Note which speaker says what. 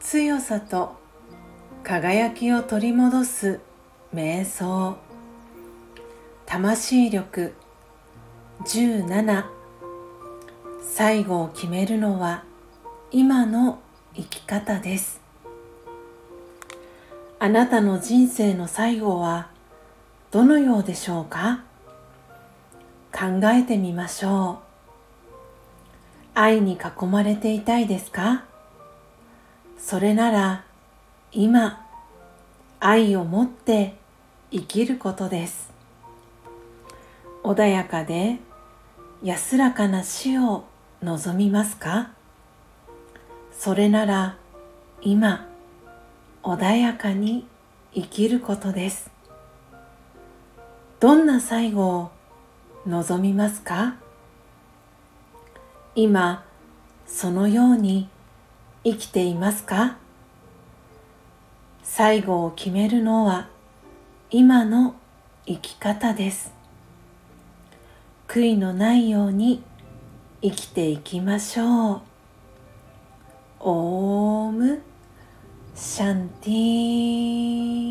Speaker 1: 強さと輝きを取り戻す瞑想。魂力。17最後を決めるのは今の生き方です。あなたの人生の最後はどのようでしょうか？考えてみましょう。愛に囲まれていたいですか？それなら今愛を持って生きることです。穏やかで安らかな死を望みますか？それなら今穏やかに生きることです。どんな最後を望みますか？今そのように生きていますか？最後を決めるのは今の生き方です。悔いのないように生きていきましょう。オームシャンティー。